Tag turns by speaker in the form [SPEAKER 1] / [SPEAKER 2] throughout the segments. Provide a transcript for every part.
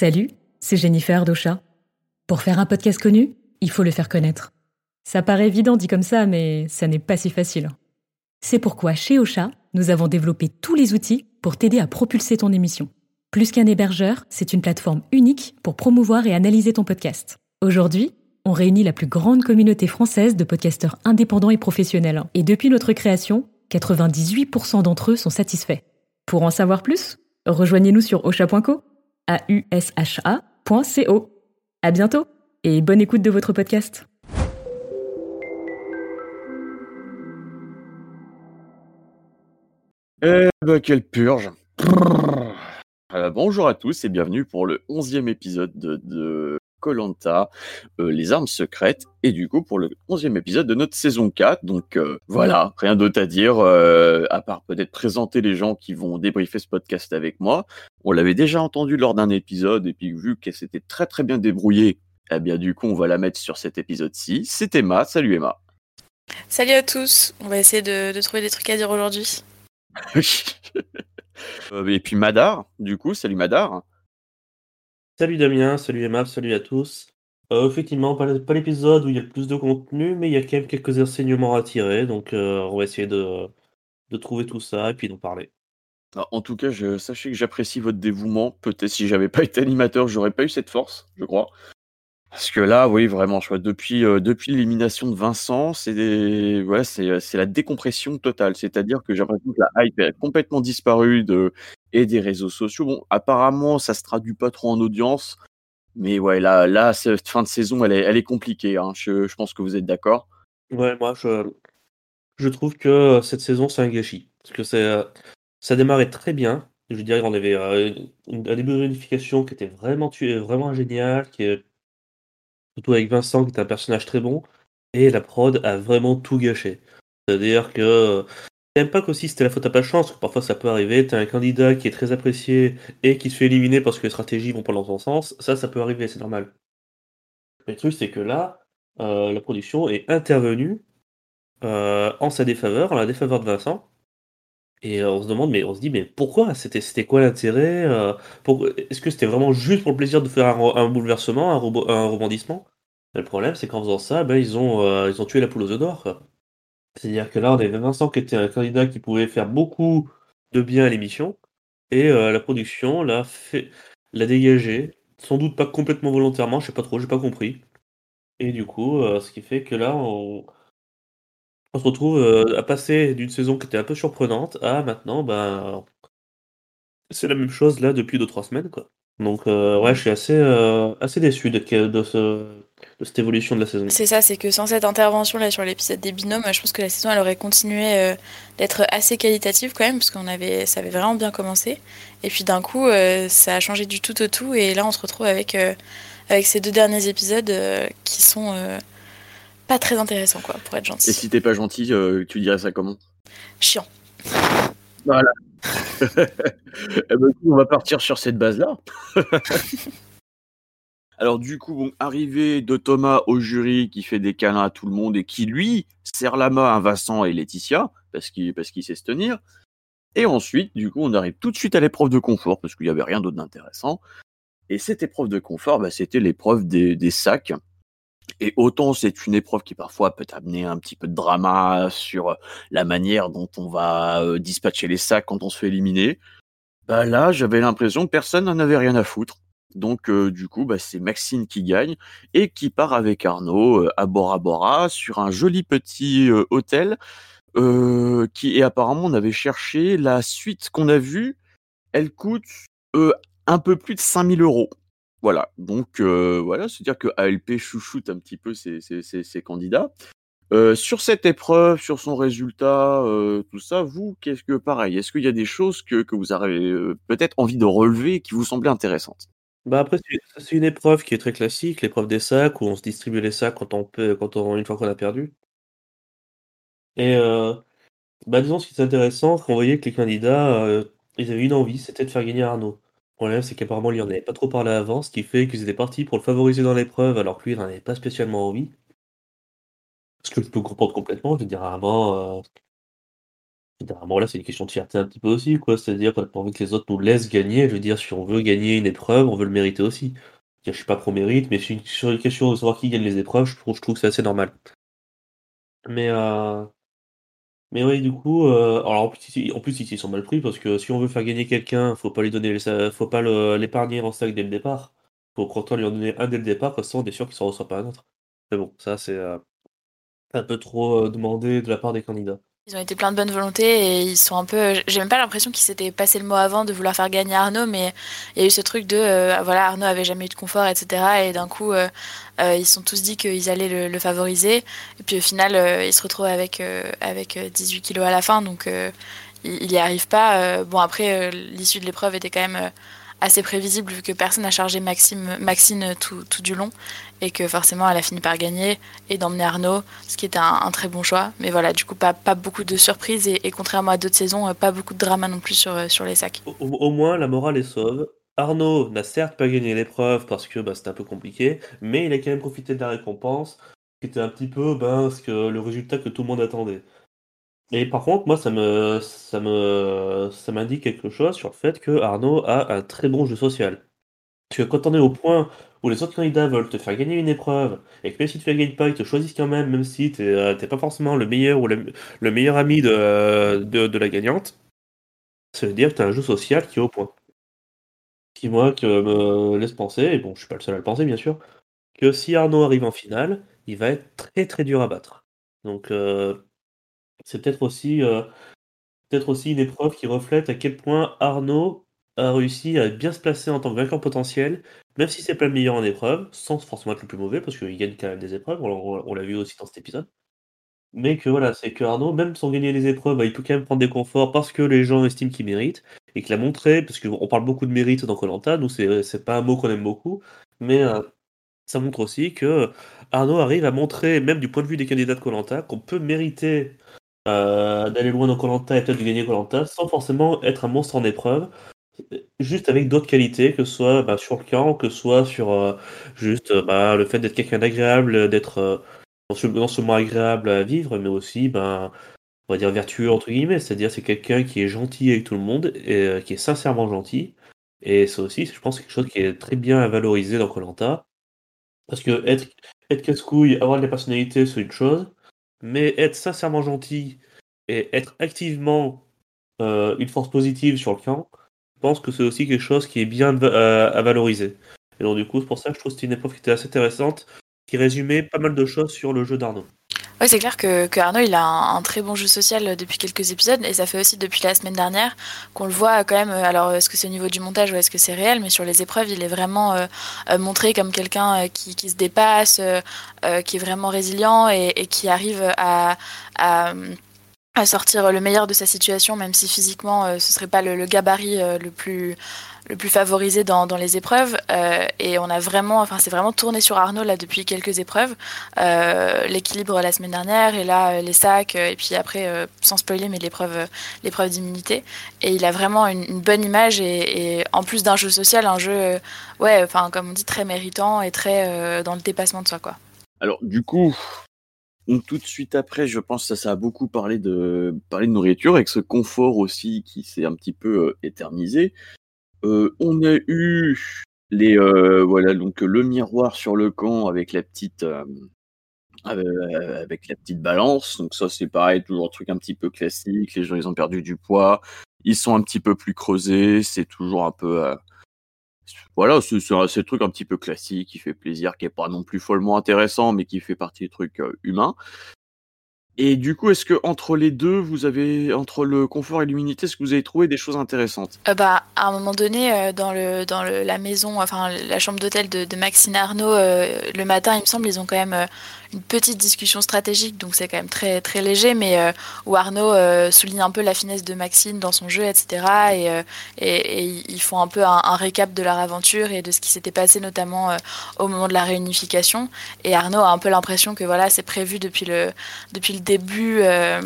[SPEAKER 1] Salut, c'est Jennifer d'Ocha. Pour faire un podcast connu, il faut le faire connaître. Ça paraît évident dit comme ça, mais ça n'est pas si facile. C'est pourquoi chez Ocha, nous avons développé tous les outils pour t'aider à propulser ton émission. Plus qu'un hébergeur, c'est une plateforme unique pour promouvoir et analyser ton podcast. Aujourd'hui, on réunit la plus grande communauté française de podcasteurs indépendants et professionnels. Et depuis notre création, 98% d'entre eux sont satisfaits. Pour en savoir plus, rejoignez-nous sur osha.co, a u s h -A À bientôt et bonne écoute de votre podcast.
[SPEAKER 2] Eh ben, quelle purge. Euh, Bonjour à tous et bienvenue pour le onzième épisode de Colanta, euh, les armes secrètes, et du coup pour le onzième épisode de notre saison 4. Donc euh, voilà, rien d'autre à dire, euh, à part peut-être présenter les gens qui vont débriefer ce podcast avec moi. On l'avait déjà entendu lors d'un épisode, et puis vu qu'elle s'était très très bien débrouillée, eh bien du coup on va la mettre sur cet épisode-ci. C'est Emma, salut Emma.
[SPEAKER 3] Salut à tous, on va essayer de, de trouver des trucs à dire aujourd'hui.
[SPEAKER 2] et puis Madar, du coup, salut Madar.
[SPEAKER 4] Salut Damien, salut Emma, salut à tous. Euh, effectivement, pas, l'épisode où il y a le plus de contenu, mais il y a quand même quelques enseignements à tirer, donc euh, on va essayer de, trouver tout ça et puis d'en parler.
[SPEAKER 2] Ah, en tout cas, je, sachez que j'apprécie votre dévouement. Peut-être si j'avais pas été animateur, j'aurais pas eu cette force, je crois. Parce que là, oui, vraiment, euh, depuis l'élimination de Vincent, c'est ouais, c'est la décompression totale. C'est-à-dire que j'ai l'impression que la hype est complètement disparue et des réseaux sociaux. Bon, apparemment, ça se traduit pas trop en audience. Mais là, cette fin de saison, elle est, compliquée. Hein. Je, pense que vous êtes d'accord.
[SPEAKER 4] Ouais, moi, je, trouve que cette saison, c'est un gâchis. Parce que c'est, ça démarrait très bien. Je dirais qu'on avait euh, un début de réunification qui était vraiment, génial, surtout avec Vincent, qui était un personnage très bon. Et la prod a vraiment tout gâché. C'est-à-dire que J'aime pas qu'aussi c'était la faute à pas de chance, parfois ça peut arriver, t'as un candidat qui est très apprécié et qui se fait éliminer parce que les stratégies vont pas dans son sens, ça, ça peut arriver, c'est normal. Mais le truc, c'est que là, euh, la production est intervenue euh, en sa défaveur, en la défaveur de Vincent. Et euh, on se demande, mais on se dit, mais pourquoi? C'était c'était quoi l'intérêt Est-ce que c'était vraiment juste pour le plaisir de faire un, bouleversement, un rebondissement? Le problème, c'est qu'en faisant ça, ben, ils, ont, ils ont tué la poule aux œufs d'or. C'est-à-dire que là, on avait Vincent qui était un candidat qui pouvait faire beaucoup de bien à l'émission, et euh, la production l'a fait, l'a dégagé, sans doute pas complètement volontairement, je sais pas trop, j'ai pas compris. Et du coup, euh, ce qui fait que là, on, se retrouve euh, à passer d'une saison qui était un peu surprenante à maintenant, ben, c'est la même chose là depuis 2-3 semaines, quoi. Donc, ouais, je suis assez, assez déçu de, de ce de cette évolution de la saison.
[SPEAKER 3] C'est ça, c'est que sans cette intervention là sur l'épisode des binômes, je pense que la saison elle aurait continué euh, d'être assez qualitative quand même, parce qu'on avait, ça avait vraiment bien commencé. Et puis d'un coup, euh, ça a changé du tout au tout, et là on se retrouve avec, euh, avec ces deux derniers épisodes qui sont pas très intéressants, quoi, pour être gentil.
[SPEAKER 2] Et si t'es pas gentil, tu dirais ça comment?
[SPEAKER 3] Chiant.
[SPEAKER 2] Voilà. Eh ben, on va partir sur cette base-là. Alors du coup, bon, arrivée de Thomas au jury qui fait des câlins à tout le monde et qui lui serre la main à Vincent et Laetitia parce qu'il sait se tenir. Et ensuite, du coup, on arrive tout de suite à l'épreuve de confort parce qu'il n'y avait rien d'autre d'intéressant. Et cette épreuve de confort, bah, c'était l'épreuve des, sacs. Et autant c'est une épreuve qui parfois peut amener un petit peu de drama sur la manière dont on va euh, dispatcher les sacs quand on se fait éliminer. Bah là, j'avais l'impression que personne n'en avait rien à foutre. Donc du coup, bah, c'est Maxine qui gagne et qui part avec Arnaud à Bora Bora sur un joli petit hôtel qui et apparemment on avait cherché la suite qu'on a vue, elle coûte un peu plus de 5000 euros. Voilà, donc voilà, c'est-à-dire que ALP chouchoute un petit peu ses, candidats. sur cette épreuve, sur son résultat, tout ça, vous, qu'est-ce que pareil Est-ce qu'il y a des choses que, que vous avez peut-être envie de relever qui vous semblaient intéressantes?
[SPEAKER 4] Bah, après, c'est une épreuve qui est très classique, l'épreuve des sacs où on se distribue les sacs quand on peut quand on une fois qu'on a perdu. Et euh, bah, disons ce qui est intéressant, c'est qu'on voyait que les candidats, euh, ils avaient une envie, c'était de faire gagner Arnaud. Le problème, c'est qu'apparemment, lui en avait pas trop parlé avant, ce qui fait qu'ils étaient partis pour le favoriser dans l'épreuve, alors que lui, il n'en avait pas spécialement envie. Ce que je peux comprendre complètement, je veux dire, un moment, Bon là, c'est une question de fierté un petit peu aussi, quoi. C'est-à-dire qu'on envie que les autres nous laissent gagner. Je veux dire, si on veut gagner une épreuve, on veut le mériter aussi. Je suis pas pro mérite, mais sur une question de savoir qui gagne les épreuves, je trouve, je trouve que c'est assez normal. Mais euh... mais oui, du coup, euh... alors en plus, en plus ils sont mal pris parce que si on veut faire gagner quelqu'un, faut pas lui donner, les... faut pas l'épargner en stack dès le départ. Faut pourtant lui en donner un dès le départ, comme ça on est sûr qu'il s'en reçoit pas un autre. Mais bon, ça c'est euh, un peu trop euh, demandé de la part des candidats.
[SPEAKER 3] Ils ont été plein de bonne volonté et ils sont un peu. J'ai même pas l'impression qu'ils s'étaient passé le mot avant de vouloir faire gagner Arnaud, mais il y a eu ce truc de euh, voilà Arnaud avait jamais eu de confort, etc. Et d'un coup, euh, euh, ils sont tous dit qu'ils allaient le, favoriser. Et puis au final, il se retrouve avec avec 18 kilos à la fin, donc il, il y arrive pas. bon après, l'issue de l'épreuve était quand même assez prévisible vu que personne n'a chargé Maxime, Maxine tout, tout, du long et que forcément elle a fini par gagner et d'emmener Arnaud, ce qui était un, très bon choix. Mais voilà, du coup, pas, beaucoup de surprises et, contrairement à d'autres saisons, euh, pas beaucoup de drama non plus sur, euh, les sacs.
[SPEAKER 4] Au, moins, la morale est sauve. Arnaud n'a certes pas gagné l'épreuve parce que bah, c'était un peu compliqué, mais il a quand même profité de la récompense, qui était un petit peu ben, que, le résultat que tout le monde attendait. Et par contre, moi, ça me, ça me, ça m'indique quelque chose sur le fait que Arnaud a un très bon jeu social. Parce que quand on est au point où les autres candidats veulent te faire gagner une épreuve, et que même si tu la gagnes pas, ils te choisissent quand même, même si tu n'es euh, pas forcément le meilleur ou le, meilleur ami de, de, la gagnante, ça veut dire que tu as un jeu social qui est au point. Qui, moi, me laisse penser, et bon, je suis pas le seul à le penser, bien sûr, que si Arnaud arrive en finale, il va être très très dur à battre. Donc, euh, c'est peut-être aussi, euh, aussi une épreuve qui reflète à quel point Arnaud a réussi à bien se placer en tant que vainqueur potentiel, même si c'est pas le meilleur en épreuve, sans forcément être le plus mauvais, parce qu'il gagne quand même des épreuves, on, l'a vu aussi dans cet épisode. Mais que voilà, c'est que Arnaud, même sans gagner les épreuves, bah, il peut quand même prendre des conforts parce que les gens estiment qu'il mérite, et qu'il a montré, parce qu'on parle beaucoup de mérite dans Colanta, nous c'est pas un mot qu'on aime beaucoup, mais euh, ça montre aussi que Arnaud arrive à montrer, même du point de vue des candidats de Colanta, qu'on peut mériter euh, d'aller loin dans Colanta et peut-être de gagner Colanta sans forcément être un monstre en épreuve, juste avec d'autres qualités, que ce soit bah, sur le camp, que ce soit sur euh, juste euh, bah, le fait d'être quelqu'un d'agréable, d'être non seulement agréable à vivre, mais aussi, ben, on va dire vertueux entre guillemets, c'est-à-dire c'est quelqu'un qui est gentil avec tout le monde et qui est sincèrement gentil. Et ça aussi, je pense, quelque chose qui est très bien à valoriser dans Colanta. Parce que être, être casse-couille, avoir de la personnalité, c'est une chose mais être sincèrement gentil et être activement euh, une force positive sur le camp, je pense que c'est aussi quelque chose qui est bien euh, à valoriser. Et donc du coup, c'est pour ça que je trouve que c'était une épreuve qui était assez intéressante, qui résumait pas mal de choses sur le jeu d'Arnaud.
[SPEAKER 3] Oui, c'est clair que, que, Arnaud, il a un, très bon jeu social depuis quelques épisodes, et ça fait aussi depuis la semaine dernière qu'on le voit quand même. Alors, est-ce que c'est au niveau du montage ou est-ce que c'est réel Mais sur les épreuves, il est vraiment euh, euh, montré comme quelqu'un euh, qui, qui, se dépasse, qui est vraiment résilient et, qui arrive à, à sortir le meilleur de sa situation, même si physiquement euh, ce serait pas le, gabarit euh, le plus le plus favorisé dans, les épreuves. Euh, et on a vraiment, enfin c'est vraiment tourné sur Arnaud là depuis quelques épreuves. L'équilibre la semaine dernière et là les sacs et puis après sans spoiler mais l'épreuve l'épreuve d'immunité. Et il a vraiment une, bonne image et, en plus d'un jeu social, un jeu ouais, enfin comme on dit très méritant et très dans le dépassement de soi quoi.
[SPEAKER 2] Alors du coup, tout de suite après, je pense que ça, a beaucoup parlé de, parler de nourriture, avec ce confort aussi qui s'est un petit peu euh, éternisé. Euh, on a eu les, euh, voilà, donc le miroir sur le camp avec la petite, avec la petite balance. Donc ça, c'est pareil, toujours un truc un petit peu classique. Les gens, ils ont perdu du poids, ils sont un petit peu plus creusés. C'est toujours un peu, voilà, c'est un truc un petit peu classique, qui fait plaisir, qui est pas non plus follement intéressant, mais qui fait partie des trucs euh, humains. Et du coup, est-ce que entre les deux, vous avez entre le confort et l'humilité, est-ce que vous avez trouvé des choses intéressantes?
[SPEAKER 3] Euh, Bah, à un moment donné, euh, dans le dans le, la maison, enfin la chambre d'hôtel de, Maxine Arnaud, euh, le matin, il me semble, ils ont quand même une petite discussion stratégique, donc c'est quand même très très léger, mais où Arnaud souligne un peu la finesse de Maxine dans son jeu, etc. Et, ils font un peu un, un, récap de leur aventure et de ce qui s'était passé, notamment au moment de la réunification. Et Arnaud a un peu l'impression que voilà, c'est prévu depuis le depuis le début euh,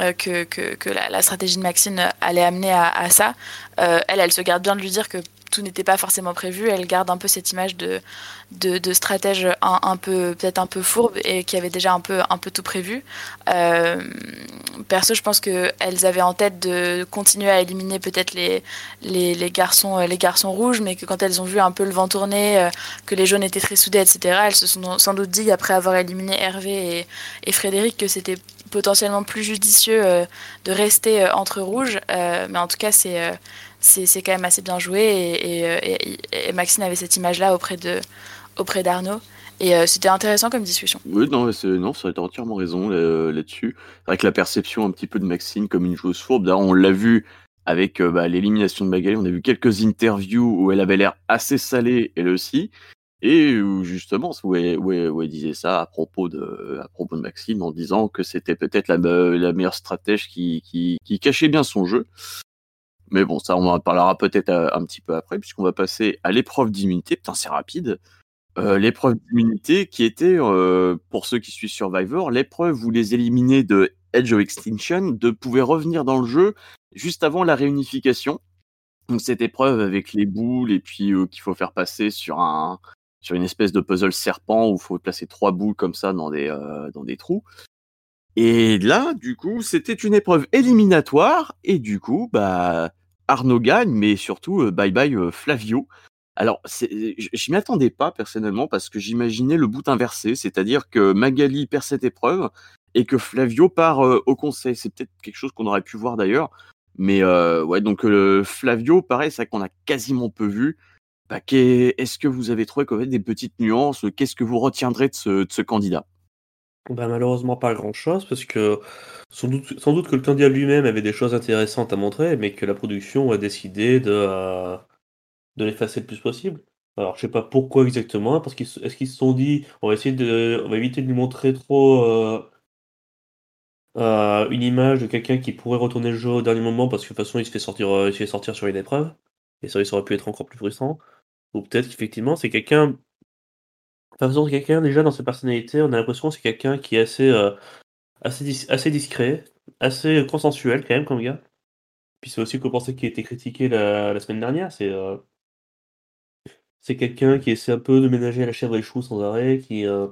[SPEAKER 3] euh, que, la, stratégie de Maxine allait amener à, ça. Euh, elle, elle se garde bien de lui dire que tout n'était pas forcément prévu. Elle garde un peu cette image de, de, stratège un, peu peut-être un peu fourbe et qui avait déjà un peu, un peu tout prévu. Euh, perso, je pense qu'elles avaient en tête de continuer à éliminer peut-être les, les, garçons, les garçons rouges, mais que quand elles ont vu un peu le vent tourner, que les jaunes étaient très soudés, etc., elles se sont sans doute dit, après avoir éliminé Hervé et, et Frédéric, que c'était potentiellement plus judicieux de rester entre rouges. mais en tout cas, c'est c'est quand même assez bien joué et, Maxine avait cette image-là auprès de auprès d'Arnaud. Et euh, c'était intéressant comme discussion.
[SPEAKER 2] Oui, non, non ça entièrement raison euh, là-dessus. C'est vrai que la perception un petit peu de Maxine comme une joueuse fourbe, on l'a vu avec euh, bah, l'élimination de Magali, on a vu quelques interviews où elle avait l'air assez salée, elle aussi, et où justement, où elle, disait ça à propos, de, à propos de Maxine, en disant que c'était peut-être la, meilleure stratège qui, qui, cachait bien son jeu. Mais bon, ça, on en parlera peut-être euh, un petit peu après, puisqu'on va passer à l'épreuve d'immunité. Putain, c'est rapide. Euh, l'épreuve d'immunité qui était, euh, pour ceux qui suivent Survivor, l'épreuve où les éliminés de Edge of Extinction de pouvaient revenir dans le jeu juste avant la réunification. Donc cette épreuve avec les boules et puis qu'il faut faire passer sur un sur une espèce de puzzle serpent où il faut placer trois boules comme ça dans des dans des trous. Et là, du coup, c'était une épreuve éliminatoire, et du coup, bah, Arnaud gagne, mais surtout, euh, bye bye euh, Flavio. Alors, je m'y attendais pas personnellement parce que j'imaginais le bout inversé, c'est-à-dire que Magali perd cette épreuve et que Flavio part euh, au conseil. C'est peut-être quelque chose qu'on aurait pu voir d'ailleurs, mais ouais, donc Flavio, pareil, c'est qu'on a quasiment peu vu. Bah, Est-ce que vous avez trouvé quand même des petites nuances? Qu'est-ce que vous retiendrez de ce candidat?
[SPEAKER 4] Bah, malheureusement pas grand-chose parce que sans doute sans doute que le candidat lui-même avait des choses intéressantes à montrer, mais que la production a décidé de, euh, de l'effacer le plus possible. Alors je sais pas pourquoi exactement, parce qu'ils est-ce qu'ils se sont dit: «On va essayer de on va éviter de lui montrer trop, euh, euh, une image de quelqu'un qui pourrait retourner le jeu au dernier moment parce que de toute façon il se fait sortir, il se fait sortir sur une épreuve» et ça, ça aurait pu être encore plus frustrant. Ou peut-être qu'effectivement c'est quelqu'un Enfin, façon, quelqu'un déjà dans sa personnalité, on a l'impression que c'est quelqu'un qui est assez, euh, assez, discret, assez consensuel quand même comme gars. Puis c'est aussi qu'on pensait qu'il a été critiqué la, semaine dernière. C'est euh, c'est quelqu'un qui essaie un peu de ménager la chèvre et le chou sans arrêt, qui, euh,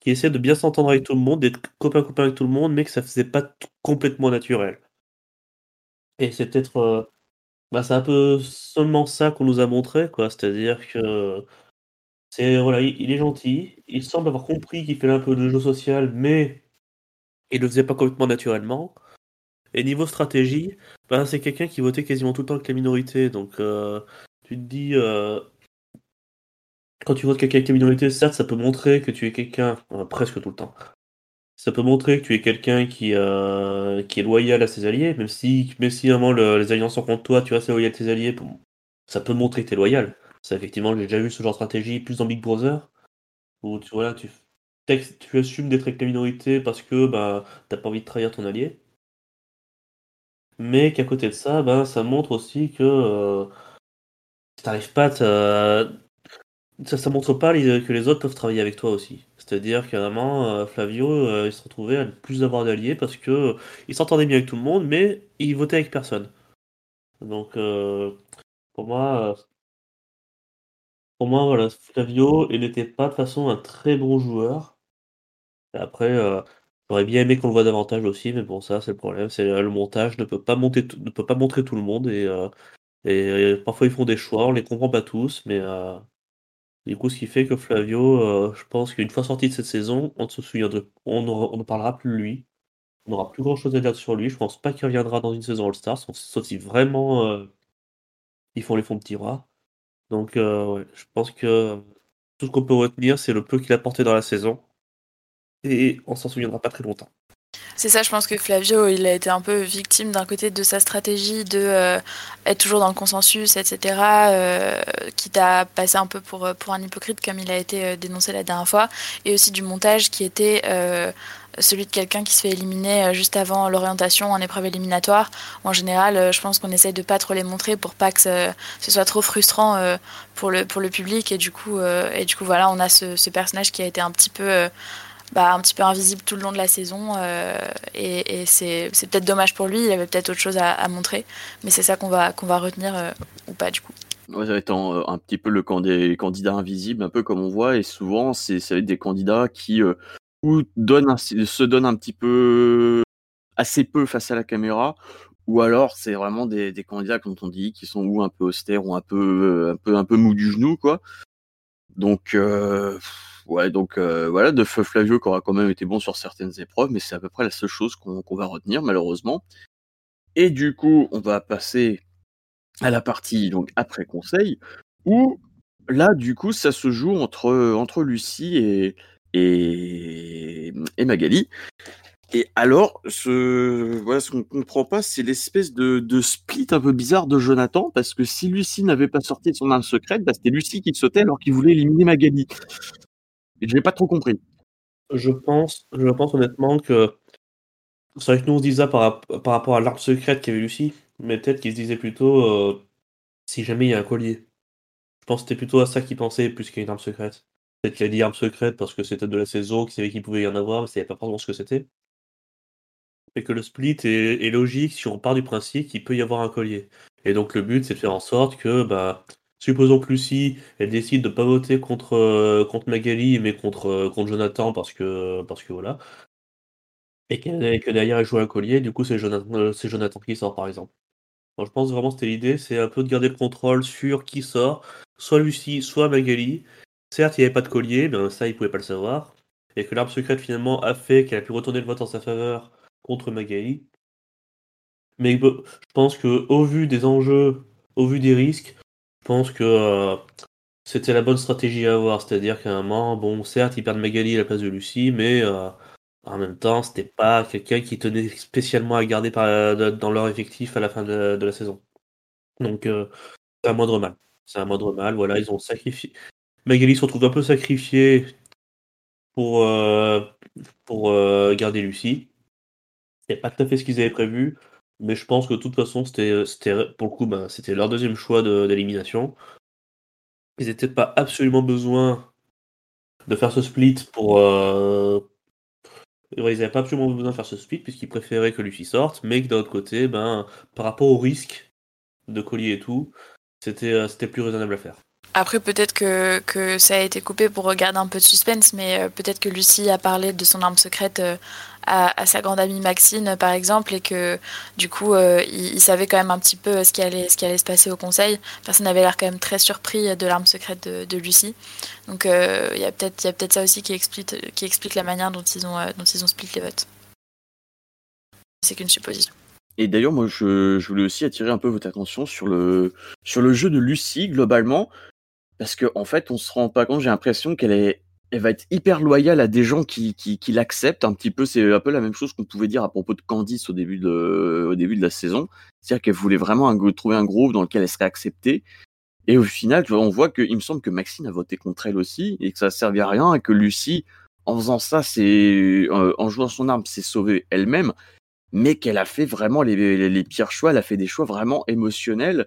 [SPEAKER 4] qui essaie de bien s'entendre avec tout le monde, d'être copain-copain avec tout le monde, mais que ça faisait pas complètement naturel. Et c'est peut-être. bah, c'est un peu seulement ça qu'on nous a montré, quoi. C'est-à-dire que c'est voilà, il est gentil, il semble avoir compris qu'il fait un peu de jeu social, mais il le faisait pas complètement naturellement. Et niveau stratégie, ben, c'est quelqu'un qui votait quasiment tout le temps avec la minorité, donc euh, tu te dis, euh, quand tu votes quelqu'un avec la minorité, certes, ça peut montrer que tu es quelqu'un, euh, presque tout le temps, ça peut montrer que tu es quelqu'un qui, qui est loyal à ses alliés, même si, même si vraiment les alliances sont contre toi, tu restes loyal à tes alliés, ça peut montrer que tu es loyal. Ça, effectivement, j'ai déjà vu ce genre de stratégie plus dans Big Brother, où tu, voilà, tu, tu assumes d'être avec la minorité parce que bah, t'as pas envie de trahir ton allié. Mais qu'à côté de ça, ben, ça montre aussi que euh, t'arrives pas à ça, ça montre pas que les autres peuvent travailler avec toi aussi. C'est-à-dire qu'à euh, Flavio, euh, il se retrouvait à plus avoir d'alliés parce que il s'entendait bien avec tout le monde, mais il votait avec personne. Donc, pour moi, pour moi, voilà, Flavio, il n'était pas de façon un très bon joueur. après, euh, j'aurais bien aimé qu'on le voit davantage aussi, mais bon, ça, c'est le problème. C'est le montage ne peut pas monter, ne peut pas montrer tout le monde et, euh, parfois ils font des choix, on les comprend pas tous, mais euh, du coup, ce qui fait que Flavio, je pense qu'une fois sorti de cette saison, on se souvient on ne parlera plus de lui. On n'aura plus grand chose à dire sur lui. Je pense pas qu'il reviendra dans une saison All-Star, sauf si vraiment ils font les fonds de tiroir. Donc, euh, je pense que tout ce qu'on peut retenir, c'est le peu qu'il a porté dans la saison. Et on s'en souviendra pas très longtemps.
[SPEAKER 3] C'est ça, je pense que Flavio, il a été un peu victime d'un côté de sa stratégie de euh, être toujours dans le consensus, etc. Euh, quitte à passer un peu pour, pour un hypocrite comme il a été dénoncé la dernière fois, et aussi du montage qui était celui de quelqu'un qui se fait éliminer euh, juste avant l'orientation en épreuve éliminatoire. En général, euh, je pense qu'on essaye de pas trop les montrer pour pas que ce, soit trop frustrant euh, pour le, public. Et du coup, et du coup voilà, on a ce, personnage qui a été un petit peu bah, un petit peu invisible tout le long de la saison. et, c'est peut-être dommage pour lui, il avait peut-être autre chose à, montrer. Mais c'est ça qu'on va, va retenir ou pas du coup.
[SPEAKER 2] Ça va être un, petit peu le candidat invisible, un peu comme on voit, et souvent, c'est, ça va être des candidats qui ou donnent se donnent un petit peu assez peu face à la caméra, ou alors c'est vraiment des, des, candidats, comme on dit, qui sont ou un peu austères ou un peu, un peu, un peu mou du genou, quoi. Donc, euh, ouais, donc euh, voilà, de Feu Flavio qui aura quand même été bon sur certaines épreuves, mais c'est à peu près la seule chose qu'on va retenir, malheureusement. Et du coup, on va passer à la partie donc après conseil, où là, du coup, ça se joue entre, entre Lucie et, et, Magali. Et alors, ce, voilà, ce qu'on comprend pas, c'est l'espèce de, de, split un peu bizarre de Jonathan, parce que si Lucie n'avait pas sorti de son arme secrète, bah, c'était Lucie qui sautait alors qu'il voulait éliminer Magali. Et je n'ai pas trop compris.
[SPEAKER 4] Je pense, je pense honnêtement que c'est vrai que nous on se disait par, par rapport à l'arme secrète qu'avait Lucie, mais peut-être qu'il se disait plutôt euh, si jamais il y a un collier. Je pense que c'était plutôt à ça qu'il pensait plus qu'à une arme secrète. Peut-être qu'il a dit arme secrète parce que c'était de la saison, qu'il savait qu'il pouvait y en avoir, mais il pas forcément ce que c'était et que le split est, logique si on part du principe qu'il peut y avoir un collier. Et donc le but, c'est de faire en sorte que, bah, supposons que Lucie, elle décide de pas voter contre, euh, Magali, mais contre, euh, contre Jonathan, parce que, voilà. Et que, derrière, elle joue un collier, du coup, c'est Jonathan, euh, qui sort, par exemple. je pense vraiment que c'était l'idée, c'est un peu de garder le contrôle sur qui sort, soit Lucie, soit Magali. Certes, il n'y avait pas de collier, mais ça, il pouvait pas le savoir. Et que l'arme secrète, finalement, a fait qu'elle a pu retourner le vote en sa faveur contre Magali. Mais je pense que au vu des enjeux, au vu des risques, je pense que euh, c'était la bonne stratégie à avoir. C'est-à-dire qu'à un moment, bon, certes, ils perdent Magali à la place de Lucie, mais euh, en même temps, c'était pas quelqu'un qui tenait spécialement à garder par, dans leur effectif à la fin de, la saison. Donc, euh, c'est un moindre mal. C'est un moindre mal. Voilà, ils ont sacrifié. Magali se retrouve un peu sacrifiée pour, pour garder Lucie pas tout à fait ce qu'ils avaient prévu, mais je pense que de toute façon, c'était, c'était pour le coup, bah, c'était leur deuxième choix d'élimination. Ils peut-être pas absolument besoin de faire ce split pour. Euh, ils n'avaient pas absolument besoin de faire ce split puisqu'ils préféraient que Luffy sorte, mais que d'un autre côté, ben, par rapport au risque de collier et tout, c'était, euh, c'était plus raisonnable à faire.
[SPEAKER 3] Après, peut-être que, que, ça a été coupé pour regarder un peu de suspense, mais euh, peut-être que Lucie a parlé de son arme secrète euh, à, sa grande amie Maxine, par exemple, et que du coup, euh, il, savait quand même un petit peu ce qui allait, ce qui allait se passer au conseil. Personne n'avait l'air quand même très surpris de l'arme secrète de, Lucie. Donc, il y a peut-être peut ça aussi qui explique, qui explique la manière dont ils ont, dont ils ont split les votes. C'est qu'une supposition.
[SPEAKER 2] Et d'ailleurs, moi, je, je, voulais aussi attirer un peu votre attention sur le, sur le jeu de Lucie, globalement. Parce qu'en en fait, on se rend pas compte, j'ai l'impression qu'elle est, elle va être hyper loyale à des gens qui, qui, qui l'acceptent un petit peu. C'est un peu la même chose qu'on pouvait dire à propos de Candice au début de, au début de la saison. C'est-à-dire qu'elle voulait vraiment trouver un groupe dans lequel elle serait acceptée. Et au final, on voit que, il me semble que Maxine a voté contre elle aussi et que ça ne servait à rien et que Lucie, en faisant ça, c'est, euh, en jouant son arme, s'est sauvée elle-même, mais qu'elle a fait vraiment les, les, les, pires choix. Elle a fait des choix vraiment émotionnels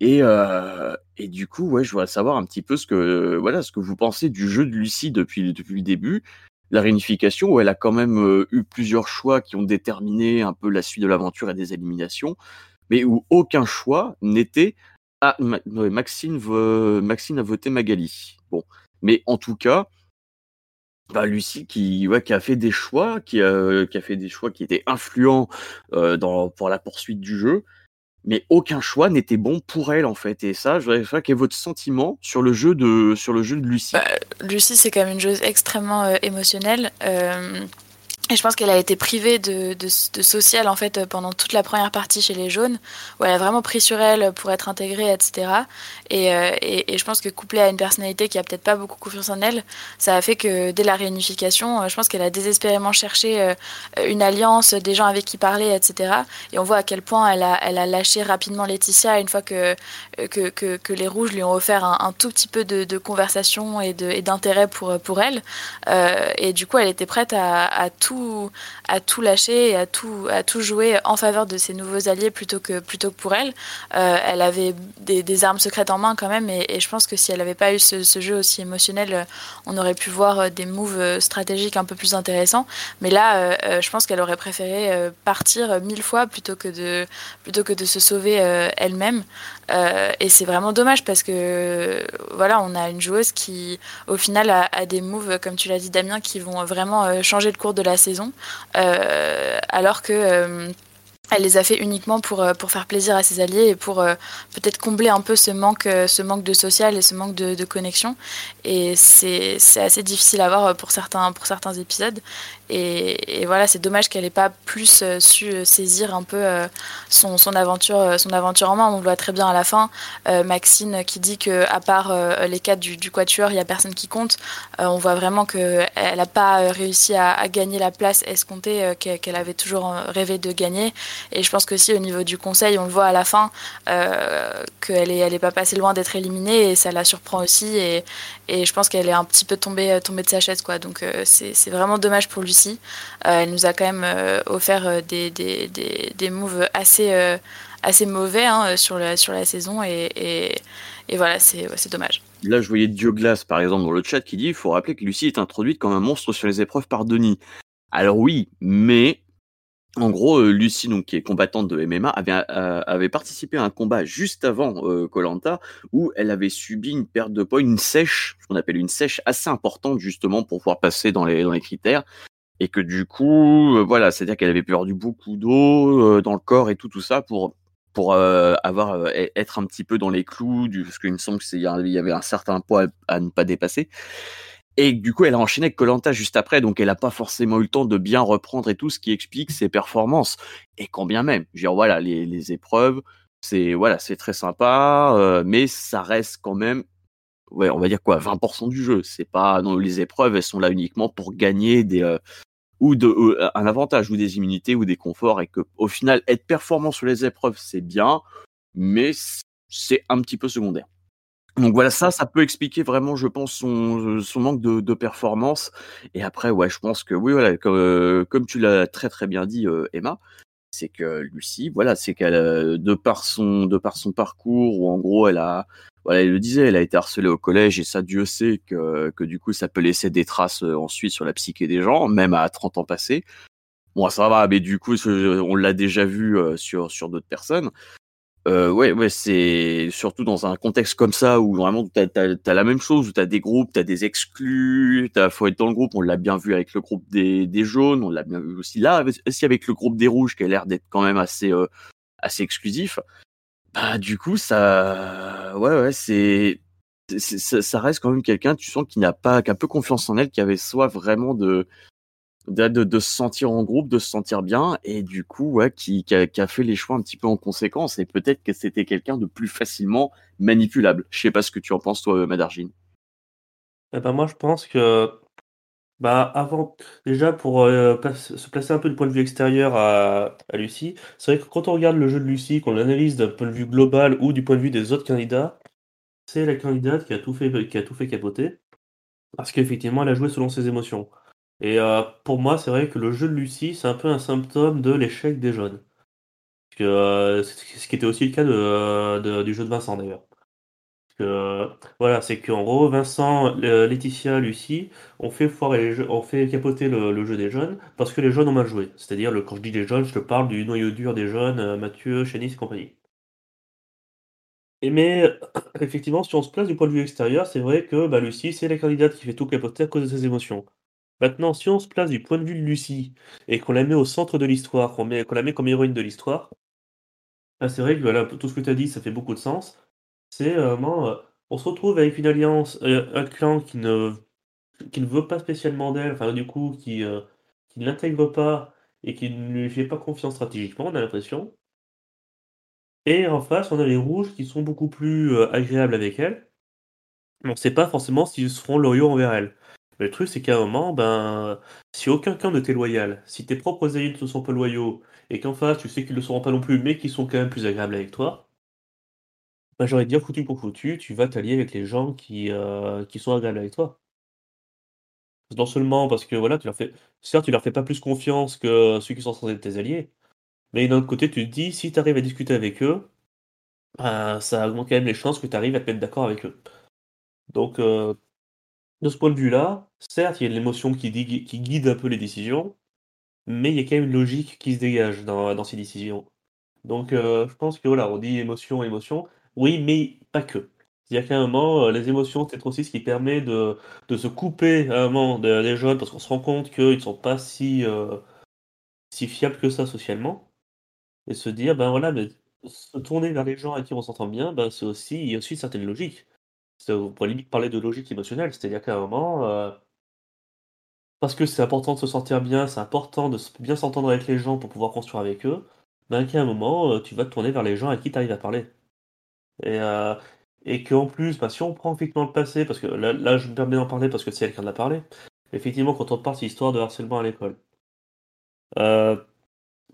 [SPEAKER 2] et, euh, et du coup, ouais, je voudrais savoir un petit peu ce que, voilà, ce que vous pensez du jeu de Lucie depuis, depuis le début. La réunification, où elle a quand même euh, eu plusieurs choix qui ont déterminé un peu la suite de l'aventure et des éliminations, mais où aucun choix n'était ah, Maxine, Maxine a voté Magali. Bon, mais en tout cas, bah, Lucie qui, ouais, qui a fait des choix, qui a, qui a fait des choix qui étaient influents euh, dans, pour la poursuite du jeu, mais aucun choix n'était bon pour elle en fait. Et ça, je voudrais savoir quel est votre sentiment sur le jeu de, sur le jeu de Lucie.
[SPEAKER 3] Bah, Lucie, c'est quand même une joueuse extrêmement euh, émotionnelle. Euh, et je pense qu'elle a été privée de, de, de, social en fait pendant toute la première partie chez les jaunes, où elle a vraiment pris sur elle pour être intégrée, etc. Et, euh, et, je pense que couplée à une personnalité qui a peut-être pas beaucoup confiance en elle, ça a fait que dès la réunification, euh, je pense qu'elle a désespérément cherché euh, une alliance, des gens avec qui parler, etc. Et on voit à quel point elle a, elle a lâché rapidement Laetitia une fois que, que, que, que les rouges lui ont offert un, un tout petit peu de, de conversation et d'intérêt pour, pour elle. Euh, et du coup, elle était prête à, à tout tout, à tout lâcher et à tout, à tout jouer en faveur de ses nouveaux alliés plutôt que, plutôt que pour elle. Euh, elle avait des, des, armes secrètes en main quand même et, je pense que si elle n'avait pas eu ce, jeu aussi émotionnel, on aurait pu voir des moves stratégiques un peu plus intéressants. Mais là, euh, je pense qu'elle aurait préféré euh, partir mille fois plutôt que de, plutôt que de se sauver elle-même. et c'est vraiment dommage parce que voilà, on a une joueuse qui, au final, a, a des moves, comme tu l'as dit, Damien, qui vont vraiment euh, changer le cours de la saison, euh, alors que euh, elle les a fait uniquement pour, pour faire plaisir à ses alliés et pour peut-être combler un peu ce manque, de social et ce manque de, de connexion. Et c'est assez difficile à voir pour certains, pour certains épisodes. Et, voilà, c'est dommage qu'elle n'ait pas plus euh, su euh, saisir un peu euh, son, aventure, son aventure en main. On le voit très bien à la fin. Maxine qui dit que à part les quatre du, du quatuor, il n'y a personne qui compte. on voit vraiment qu'elle n'a pas réussi à, gagner la place escomptée qu'elle avait toujours rêvé de gagner. Et je pense qu'aussi au niveau du conseil, on le voit à la fin qu'elle n'est elle est pas passée loin d'être éliminée et ça la surprend aussi. Et je pense qu'elle est un petit peu tombée, tombée de sa chaise. Quoi. Donc c'est vraiment dommage pour lui euh, elle nous a quand même euh, offert euh, des, des, des, des, moves assez, assez mauvais hein, sur, la, sur la saison et, et, voilà, c'est dommage.
[SPEAKER 2] Là, je voyais Dioglas, par exemple, dans le chat qui dit il faut rappeler que Lucie est introduite comme un monstre sur les épreuves par Denis. Alors oui, mais en gros, Lucie, donc qui est combattante de MMA, avait, euh, avait participé à un combat juste avant Colanta euh, où elle avait subi une perte de poids, une sèche, ce qu'on appelle une sèche assez importante justement pour pouvoir passer dans les, critères et que du coup, euh, voilà, c'est-à-dire qu'elle avait perdu beaucoup d'eau euh, dans le corps et tout, tout ça pour pour euh, avoir euh, être un petit peu dans les clous, du, parce qu'il me semble qu'il y avait un certain poids à, ne pas dépasser. Et du coup, elle a enchaîné avec Colanta juste après, donc elle n'a pas forcément eu le temps de bien reprendre et tout, ce qui explique ses performances. Et quand bien même, je veux dire, voilà, les, les épreuves, c'est voilà, c'est très sympa, euh, mais ça reste quand même ouais, on va dire quoi, 20% du jeu. C'est pas non, les épreuves, elles sont là uniquement pour gagner des euh, ou de, euh, un avantage ou des immunités ou des conforts et que au final être performant sur les épreuves c'est bien, mais c'est un petit peu secondaire. Donc voilà, ça, ça peut expliquer vraiment, je pense, son, son manque de, performance. Et après, ouais, je pense que oui, voilà, comme, euh, tu l'as très très bien dit, euh, Emma, c'est que Lucie, voilà, c'est qu'elle, de par son, de par son parcours, où en gros, elle a, voilà, il le disait, elle a été harcelée au collège et ça, Dieu sait que, que du coup, ça peut laisser des traces euh, ensuite sur la psyché des gens, même à 30 ans passés. Bon, ça va, mais du coup, on l'a déjà vu euh, sur, sur d'autres personnes. Euh, ouais, ouais, c'est surtout dans un contexte comme ça où vraiment t'as as, la même chose, où t'as des groupes, t'as des exclus, t'as faut être dans le groupe. On l'a bien vu avec le groupe des, des jaunes, on l'a bien vu aussi là, aussi avec le groupe des rouges qui a l'air d'être quand même assez euh, assez exclusif. Bah, du coup, ça, ouais, ouais, c'est, ça reste quand même quelqu'un, tu sens, qui n'a pas, qui a peu confiance en elle, qui avait soif vraiment de, de, se sentir en groupe, de se sentir bien, et du coup, ouais, qui, qui, a, qui a fait les choix un petit peu en conséquence, et peut-être que c'était quelqu'un de plus facilement manipulable. Je sais pas ce que tu en penses, toi, Madargine.
[SPEAKER 4] Eh ben moi, je pense que bah, avant, déjà pour euh, se placer un peu du point de vue extérieur à, à Lucie, c'est vrai que quand on regarde le jeu de Lucie, qu'on l'analyse d'un point de vue global ou du point de vue des autres candidats, c'est la candidate qui a tout fait, qui a tout fait capoter, parce qu'effectivement, elle a joué selon ses émotions. Et euh, pour moi, c'est vrai que le jeu de Lucie, c'est un peu un symptôme de l'échec des jeunes. Que, euh, ce qui était aussi le cas de, de, du jeu de Vincent d'ailleurs que voilà, c'est qu'en gros, Vincent, Laetitia, Lucie, on fait foirer les on fait capoter le, jeu des jeunes parce que les jeunes ont mal joué. C'est-à-dire, quand je dis les jeunes, je te parle du noyau dur des jeunes, euh, Mathieu, Chénis et compagnie. Et mais effectivement, si on se place du point de vue extérieur, c'est vrai que bah, Lucie, c'est la candidate qui fait tout capoter à cause de ses émotions. Maintenant, si on se place du point de vue de Lucie et qu'on la met au centre de l'histoire, qu'on la met comme héroïne de l'histoire, bah, c'est vrai que tout ce que tu as dit, ça fait beaucoup de sens. C'est vraiment, euh, on se retrouve avec une alliance, euh, un clan qui ne veut pas spécialement d'elle, enfin du coup qui, euh, qui ne l'intègre pas et qui ne lui fait pas confiance stratégiquement, on a l'impression. Et en face, on a les rouges qui sont beaucoup plus agréables avec elle. On ne sait pas forcément s'ils seront loyaux envers elle. Le truc, c'est qu'à un moment, ben, si aucun camp ne t'est loyal, si tes propres alliés ne sont pas loyaux, et qu'en face, tu sais qu'ils ne le seront pas non plus, mais qu'ils sont quand même plus agréables avec toi, bah, j'aurais dire foutu pour foutu, tu vas t'allier avec les gens qui, heu, qui sont agréables avec toi. Non seulement parce que voilà, tu leur fais certes, tu leur fais pas plus confiance que ceux qui sont censés être tes alliés, mais d'un autre côté, tu te dis: «Si tu arrives à discuter avec eux, ben, ça augmente quand même les chances que tu arrives à te mettre d'accord avec eux». Donc heu, de ce point de vue-là, certes, il y a l'émotion qui guide un peu les décisions, mais il y a quand même une logique qui se dégage dans ces décisions. Donc heu, je pense que voilà, on dit émotion, émotion, oui, mais pas que. C'est-à-dire qu'à un moment, heu, les émotions, c'est aussi ce qui permet de se couper à un moment de des jeunes parce qu'on se rend compte qu'ils ne sont pas si, heu, si fiables que ça socialement et se dire: «Ben voilà, mais se tourner vers les gens avec qui on s'entend bien, ben, c'est aussi il aussi une certaine logique». On pourrait limite parler de logique émotionnelle, c'est-à-dire qu'à un moment, heu parce que c'est important de se sentir bien, c'est important de bien s'entendre avec les gens pour pouvoir construire avec eux, ben, qu'à un moment, heu, tu vas te tourner vers les gens à qui tu arrives à parler et heu et qu'en plus, bah, si on prend effectivement le passé, parce que là je me permets d'en parler parce que c'est elle qui en a parlé. Effectivement, quand on parle, c'est l'histoire de harcèlement à l'école.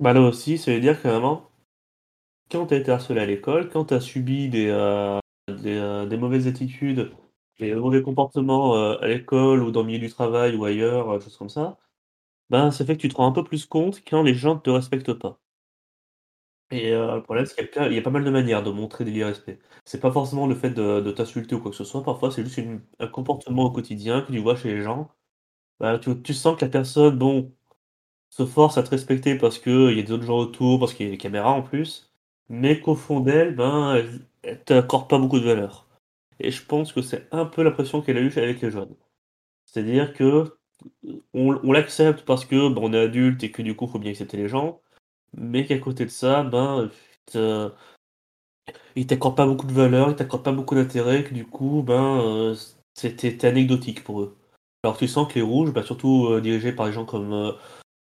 [SPEAKER 4] Bah, là aussi, ça veut dire qu'à un moment, quand tu as été harcelé à l'école, quand tu as subi des, des, heu, des mauvaises attitudes, des mauvais comportements, heu, à l'école ou dans le milieu du travail ou ailleurs, heu, choses comme ça, ben, ça fait que tu te rends un peu plus compte quand les gens ne te respectent pas. Et le problème, c'est qu'il y a y a pas mal de manières de montrer de l'irrespect. C'est pas forcément le fait de t'insulter ou quoi que ce soit, parfois c'est juste un comportement au quotidien que tu vois chez les gens. Bah, tu sens que la personne, bon, se force à te respecter parce qu'il y a d'autres gens autour, parce qu'il y a les caméras en plus, mais qu'au fond d'elle, ben, elle t'accorde pas beaucoup de valeur. Et je pense que c'est un peu l'impression qu'elle a eue avec les jeunes. C'est-à-dire que, on l'accepte parce que, ben, on est adulte et que du coup, il faut bien accepter les gens, mais qu'à côté de ça, ben, te ils t'accordent pas beaucoup de valeur, ils t'accordent pas beaucoup d'intérêt, que du coup, ben, heu, c'était anecdotique pour eux. Alors tu sens que les rouges, bah, surtout, heu, dirigés par des gens comme, heu,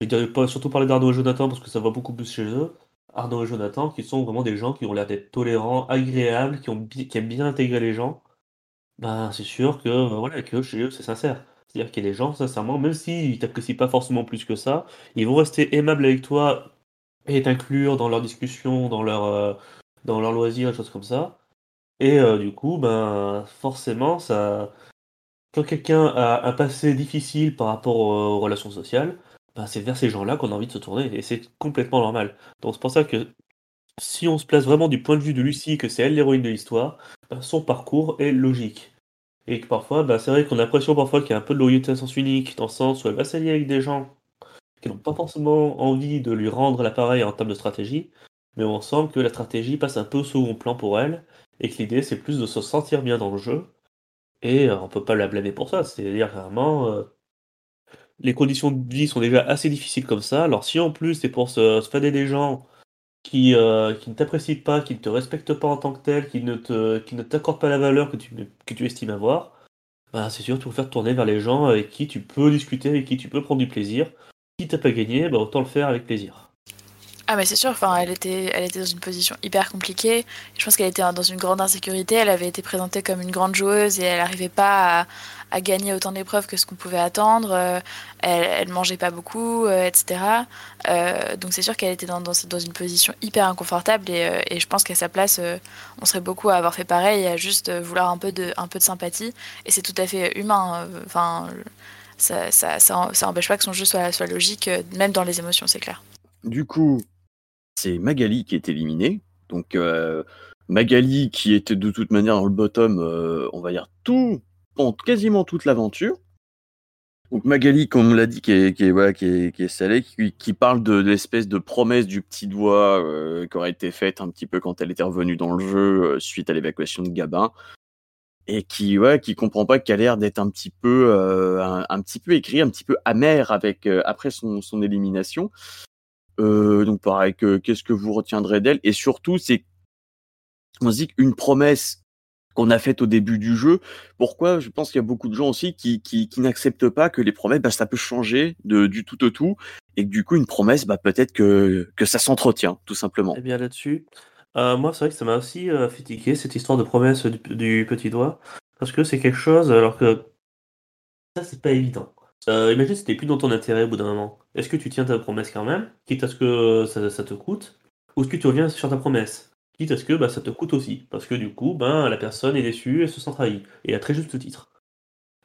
[SPEAKER 4] je dirais pas surtout parler d'Arnaud et Jonathan parce que ça va beaucoup plus chez eux. Arnaud et Jonathan qui sont vraiment des gens qui ont l'air d'être tolérants, agréables, qui ont aiment bien intégrer les gens. Ben, c'est sûr que, heu, voilà, que chez eux, c'est sincère. C'est-à-dire qu'il y a des gens, sincèrement, même s'ils t'apprécient pas forcément plus que ça, ils vont rester aimables avec toi et t'inclure dans leurs discussions, dans leurs, leurs loisirs, des choses comme ça et heu, du coup, ben, forcément, ça quand quelqu'un a un passé difficile par rapport aux relations sociales, ben, c'est vers ces gens-là qu'on a envie de se tourner et c'est complètement normal. Donc c'est pour ça que si on se place vraiment du point de vue de Lucie, que c'est elle l'héroïne de l'histoire, ben, son parcours est logique et que parfois, bah, c'est vrai qu'on a l'impression parfois qu'il y a un peu de loyauté à sens unique, dans le sens où elle va s'allier avec des gens qui n'ont pas forcément envie de lui rendre l'appareil en termes de stratégie, mais on sent que la stratégie passe un peu au second plan pour elle, et que l'idée c'est plus de se sentir bien dans le jeu, et heu, on peut pas la blâmer pour ça. C'est-à-dire vraiment, heu, les conditions de vie sont déjà assez difficiles comme ça, alors si en plus c'est pour se fader des gens qui, qui ne t'apprécient pas, qui ne te respectent pas en tant que tel, qui ne t'accordent pas la valeur que tu que tu estimes avoir, bah, c'est sûr, tu préfères te tourner vers les gens avec qui tu peux discuter, avec qui tu peux prendre du plaisir. Quitte à pas gagner, bah, autant le faire avec plaisir.
[SPEAKER 3] Ah mais c'est sûr, enfin elle était, elle était dans une position hyper compliquée. Je pense qu'elle était dans une grande insécurité. Elle avait été présentée comme une grande joueuse et elle n'arrivait pas à, gagner autant d'épreuves que ce qu'on pouvait attendre. Euh, elle, elle mangeait pas beaucoup, euh, etc. Euh, donc c'est sûr qu'elle était dans, une position hyper inconfortable et, je pense qu'à sa place, on serait beaucoup à avoir fait pareil à juste vouloir un peu de, un peu de sympathie. Et c'est tout à fait humain. Enfin, ça, ça, ça, ça pas que son jeu soit, soit logique, même dans les émotions, c'est clair.
[SPEAKER 2] Du coup, c'est Magali qui est éliminée. Donc euh, Magali qui était de toute manière dans le bottom, euh, on va dire tout, en quasiment toute l'aventure. Donc Magali, comme on l'a dit, qui est, salée, qui, parle de, l'espèce de promesse du petit doigt euh, qui aurait été faite un petit peu quand elle était revenue dans le jeu suite à l'évacuation de Gabin. Et qui, comprend pas qu'elle a l'air d'être un petit peu, un, petit peu écrit, un petit peu amer avec après son élimination. Euh, donc pareil, que, qu'est-ce que vous retiendrez d'elle? Et surtout, c'est on se dit qu'une promesse qu'on a faite au début du jeu, pourquoi? Je pense qu'il y a beaucoup de gens aussi qui, qui, qui n'acceptent pas que les promesses, bah, ça peut changer de, du tout au tout, et que du coup, une promesse, bah, peut-être que, que ça s'entretient, tout simplement.
[SPEAKER 4] Et eh bien là-dessus, euh, moi, c'est vrai que ça m'a aussi euh, cette histoire de promesse du, du petit doigt, parce que c'est quelque chose, alors que ça, c'est pas évident. Euh, imagine si c'était plus dans ton intérêt au bout d'un moment. Est-ce que tu tiens ta promesse quand même, quitte à ce que ça, ça te coûte, ou est-ce que tu reviens sur ta promesse, quitte à ce que bah, ça te coûte aussi, parce que du coup, ben, la personne est déçue et se sent trahie, et à très juste titre.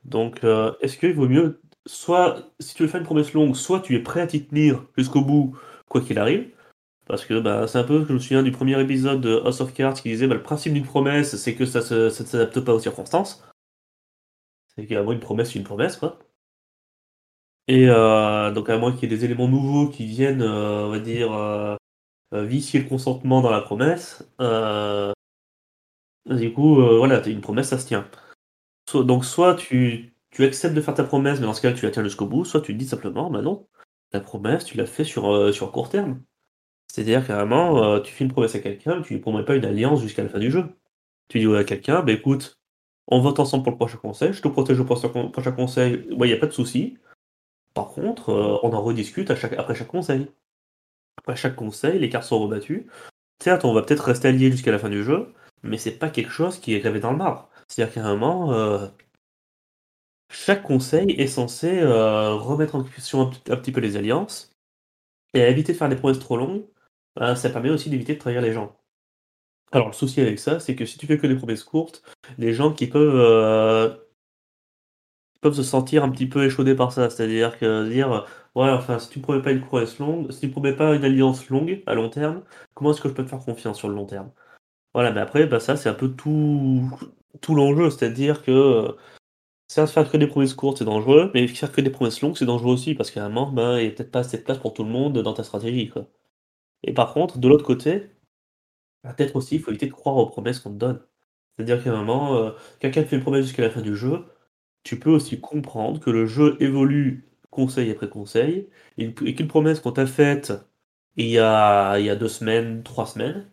[SPEAKER 4] Donc, euh, est-ce qu'il vaut mieux soit si tu veux faire une promesse longue, soit tu es prêt à t'y tenir jusqu'au bout, quoi qu'il arrive. Parce que bah, c'est un peu, je me souviens du premier épisode de House of Cards qui disait bah, le principe d'une promesse, c'est que ça ne s'adapte pas aux circonstances. C'est qu'à moins une promesse, c'est une promesse, quoi. Et euh, donc à moins qu'il y ait des éléments nouveaux qui viennent, euh, on va dire, euh, vicier le consentement dans la promesse, du coup, voilà, une promesse, ça se tient. donc soit tu, tu acceptes de faire ta promesse, mais dans ce cas tu la tiens jusqu'au bout, soit tu te dis simplement, bah non, ta promesse, tu l'as fait sur, sur court terme. C'est-à-dire carrément, tu fais une promesse à quelqu'un, mais tu ne lui promets pas une alliance jusqu'à la fin du jeu. Tu dis à quelqu'un, bah écoute, on vote ensemble pour le prochain conseil, je te protège au prochain conseil, il n'y a pas de souci. Par contre, euh, on en rediscute après chaque conseil. Après chaque conseil, les cartes sont rebattues. Certes, on va peut-être rester alliés jusqu'à la fin du jeu, mais c'est pas quelque chose qui est gravé dans le marbre. C'est-à-dire qu'à euh, chaque conseil est censé euh, remettre en question un, petit peu les alliances et éviter de faire des promesses trop longues. Ça permet aussi d'éviter de trahir les gens. Alors le souci avec ça, c'est que si tu fais que des promesses courtes, les gens qui peuvent peuvent se sentir un petit peu échaudés par ça. C'est-à-dire que dire, ouais, enfin, si tu ne promets pas une promesse longue, si tu ne promets pas une alliance longue à long terme, comment est-ce que je peux te faire confiance sur le long terme? Voilà, mais après, bah, ça, c'est un peu tout, tout l'enjeu. C'est-à-dire que ça faire que des promesses courtes, c'est dangereux, mais faire que des promesses longues, c'est dangereux aussi, parce qu'à un moment, ben, il n'y a peut-être pas assez de place pour tout le monde dans ta stratégie. Quoi. Et par contre, de l'autre côté, bah, peut-être aussi, il faut éviter de croire aux promesses qu'on te donne. C'est-à-dire qu'à un moment, euh, quelqu'un fait une promesse jusqu'à la fin du jeu, tu peux aussi comprendre que le jeu évolue conseil après conseil, et qu'une promesse qu'on t'a faite il y, a, deux semaines, trois semaines,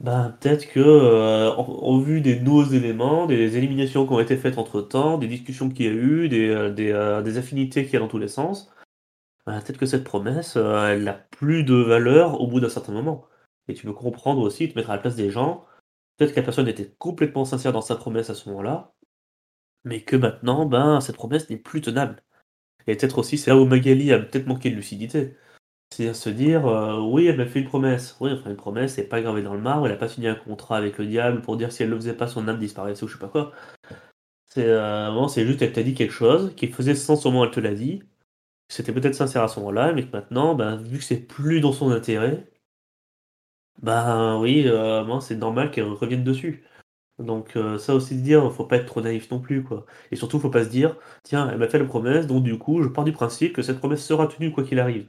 [SPEAKER 4] ben, peut-être que, euh, en, vue des nouveaux éléments, des éliminations qui ont été faites entre temps, des discussions qu'il y a eu, des, euh, euh, des, affinités qu'il y a dans tous les sens, ben, peut-être que cette promesse, elle n'a plus de valeur au bout d'un certain moment. Et tu peux comprendre aussi, te mettre à la place des gens. Peut-être que la personne était complètement sincère dans sa promesse à ce moment-là, mais que maintenant, ben, cette promesse n'est plus tenable. Et peut-être aussi, c'est là où Magali a peut-être manqué de lucidité. C'est à se dire, euh, oui, elle m'a fait une promesse. Oui, enfin, une promesse, c'est pas gravé dans le marbre, elle a pas signé un contrat avec le diable pour dire si elle le faisait pas, son âme disparaissait ou je sais pas quoi. C'est euh, c'est juste, elle t'a dit quelque chose qui faisait sens au moment où elle te l'a dit. C'était peut-être sincère à ce moment-là, mais que maintenant, ben, vu que c'est plus dans son intérêt, ben oui, euh, c'est normal qu'elle revienne dessus. Donc euh, ça aussi de dire, faut pas être trop naïf non plus, quoi. Et surtout, faut pas se dire, tiens, elle m'a fait la promesse, donc du coup, je pars du principe que cette promesse sera tenue quoi qu'il arrive.